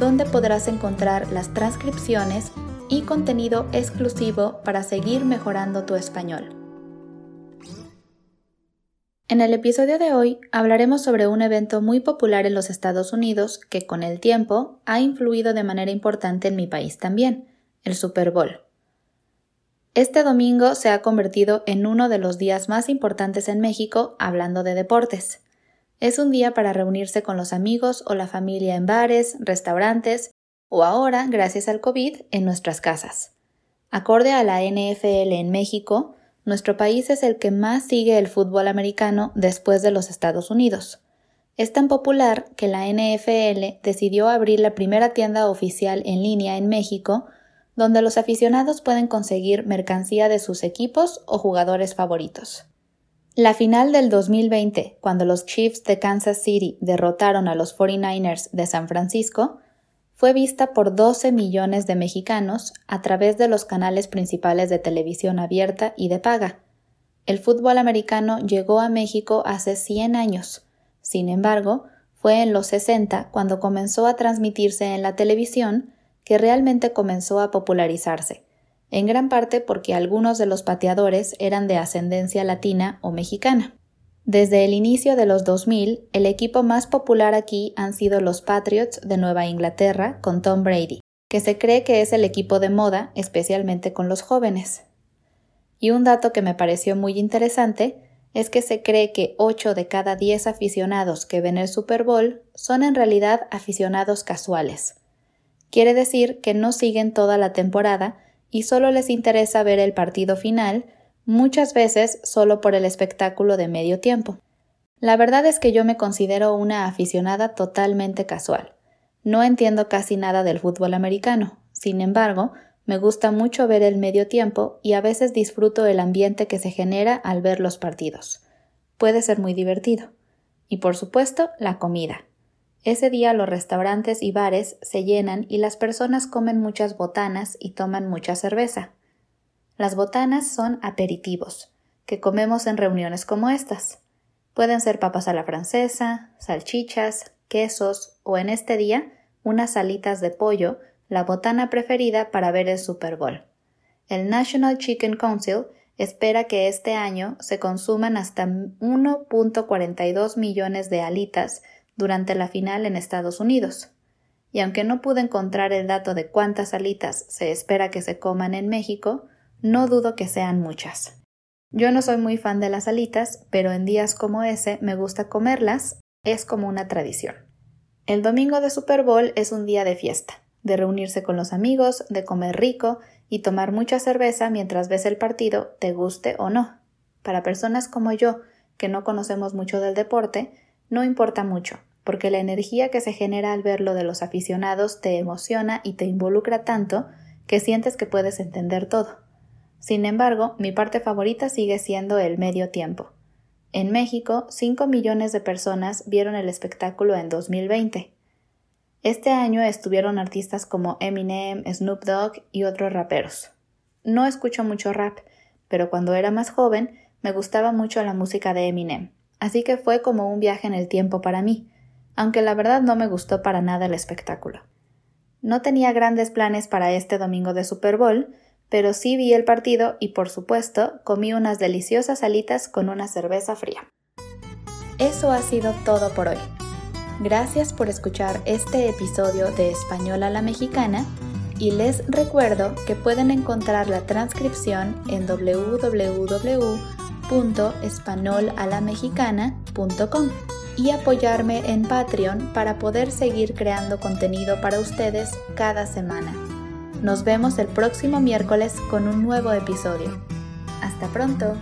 donde podrás encontrar las transcripciones y contenido exclusivo para seguir mejorando tu español. En el episodio de hoy hablaremos sobre un evento muy popular en los Estados Unidos que con el tiempo ha influido de manera importante en mi país también, el Super Bowl. Este domingo se ha convertido en uno de los días más importantes en México hablando de deportes. Es un día para reunirse con los amigos o la familia en bares, restaurantes o ahora, gracias al COVID, en nuestras casas. Acorde a la NFL en México, nuestro país es el que más sigue el fútbol americano después de los Estados Unidos. Es tan popular que la NFL decidió abrir la primera tienda oficial en línea en México, donde los aficionados pueden conseguir mercancía de sus equipos o jugadores favoritos. La final del 2020, cuando los Chiefs de Kansas City derrotaron a los 49ers de San Francisco, fue vista por 12 millones de mexicanos a través de los canales principales de televisión abierta y de paga. El fútbol americano llegó a México hace 100 años. Sin embargo, fue en los 60 cuando comenzó a transmitirse en la televisión que realmente comenzó a popularizarse en gran parte porque algunos de los pateadores eran de ascendencia latina o mexicana. Desde el inicio de los 2000, el equipo más popular aquí han sido los Patriots de Nueva Inglaterra con Tom Brady, que se cree que es el equipo de moda, especialmente con los jóvenes. Y un dato que me pareció muy interesante es que se cree que 8 de cada 10 aficionados que ven el Super Bowl son en realidad aficionados casuales. Quiere decir que no siguen toda la temporada, y solo les interesa ver el partido final, muchas veces solo por el espectáculo de medio tiempo. La verdad es que yo me considero una aficionada totalmente casual. No entiendo casi nada del fútbol americano. Sin embargo, me gusta mucho ver el medio tiempo y a veces disfruto el ambiente que se genera al ver los partidos. Puede ser muy divertido. Y por supuesto, la comida. Ese día los restaurantes y bares se llenan y las personas comen muchas botanas y toman mucha cerveza. Las botanas son aperitivos, que comemos en reuniones como estas. Pueden ser papas a la francesa, salchichas, quesos o en este día unas alitas de pollo, la botana preferida para ver el Super Bowl. El National Chicken Council espera que este año se consuman hasta 1.42 millones de alitas durante la final en Estados Unidos. Y aunque no pude encontrar el dato de cuántas alitas se espera que se coman en México, no dudo que sean muchas. Yo no soy muy fan de las alitas, pero en días como ese me gusta comerlas, es como una tradición. El domingo de Super Bowl es un día de fiesta, de reunirse con los amigos, de comer rico y tomar mucha cerveza mientras ves el partido, te guste o no. Para personas como yo, que no conocemos mucho del deporte, no importa mucho, porque la energía que se genera al verlo de los aficionados te emociona y te involucra tanto que sientes que puedes entender todo. Sin embargo, mi parte favorita sigue siendo el medio tiempo. En México, 5 millones de personas vieron el espectáculo en 2020. Este año estuvieron artistas como Eminem, Snoop Dogg y otros raperos. No escucho mucho rap, pero cuando era más joven me gustaba mucho la música de Eminem, así que fue como un viaje en el tiempo para mí, aunque la verdad no me gustó para nada el espectáculo. No tenía grandes planes para este domingo de Super Bowl, pero sí vi el partido y por supuesto comí unas deliciosas alitas con una cerveza fría. Eso ha sido todo por hoy. Gracias por escuchar este episodio de Español a la Mexicana y les recuerdo que pueden encontrar la transcripción en www.espanolalamexicana.com y apoyarme en Patreon para poder seguir creando contenido para ustedes cada semana. Nos vemos el próximo miércoles con un nuevo episodio. Hasta pronto.